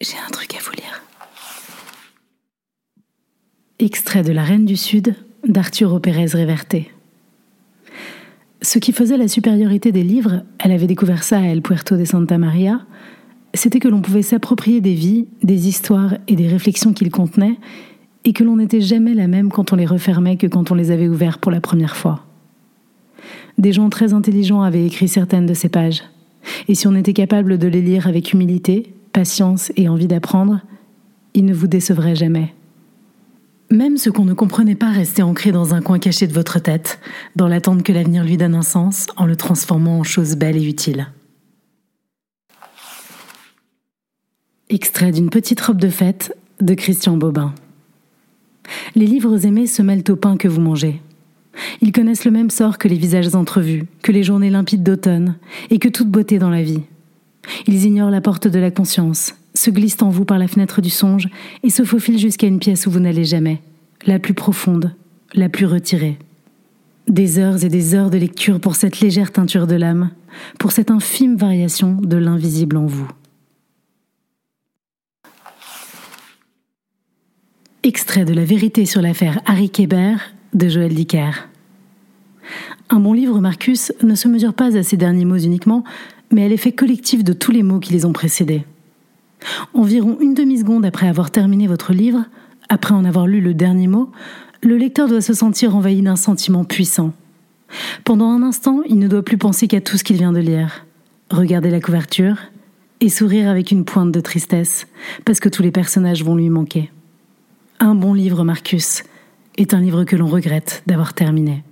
J'ai un truc à vous lire. Extrait de La Reine du Sud d'Arturo Pérez Reverte. Ce qui faisait la supériorité des livres, elle avait découvert ça à El Puerto de Santa Maria, c'était que l'on pouvait s'approprier des vies, des histoires et des réflexions qu'ils contenaient, et que l'on n'était jamais la même quand on les refermait que quand on les avait ouverts pour la première fois. Des gens très intelligents avaient écrit certaines de ces pages, et si on était capable de les lire avec humilité, patience et envie d'apprendre, il ne vous décevrait jamais. Même ce qu'on ne comprenait pas restait ancré dans un coin caché de votre tête, dans l'attente que l'avenir lui donne un sens en le transformant en chose belle et utile. Extrait d'une petite robe de fête de Christian Bobin. Les livres aimés se mêlent au pain que vous mangez. Ils connaissent le même sort que les visages entrevus, que les journées limpides d'automne, et que toute beauté dans la vie. Ils ignorent la porte de la conscience, se glissent en vous par la fenêtre du songe et se faufilent jusqu'à une pièce où vous n'allez jamais, la plus profonde, la plus retirée. Des heures et des heures de lecture pour cette légère teinture de l'âme, pour cette infime variation de l'invisible en vous. Extrait de La vérité sur l'affaire Harry Kéber de Joël Dicker. Un bon livre, Marcus, ne se mesure pas à ces derniers mots uniquement, mais à l'effet collectif de tous les mots qui les ont précédés. Environ une demi-seconde après avoir terminé votre livre, après en avoir lu le dernier mot, le lecteur doit se sentir envahi d'un sentiment puissant. Pendant un instant, il ne doit plus penser qu'à tout ce qu'il vient de lire. Regarder la couverture et sourire avec une pointe de tristesse, parce que tous les personnages vont lui manquer. Un bon livre, Marcus, est un livre que l'on regrette d'avoir terminé.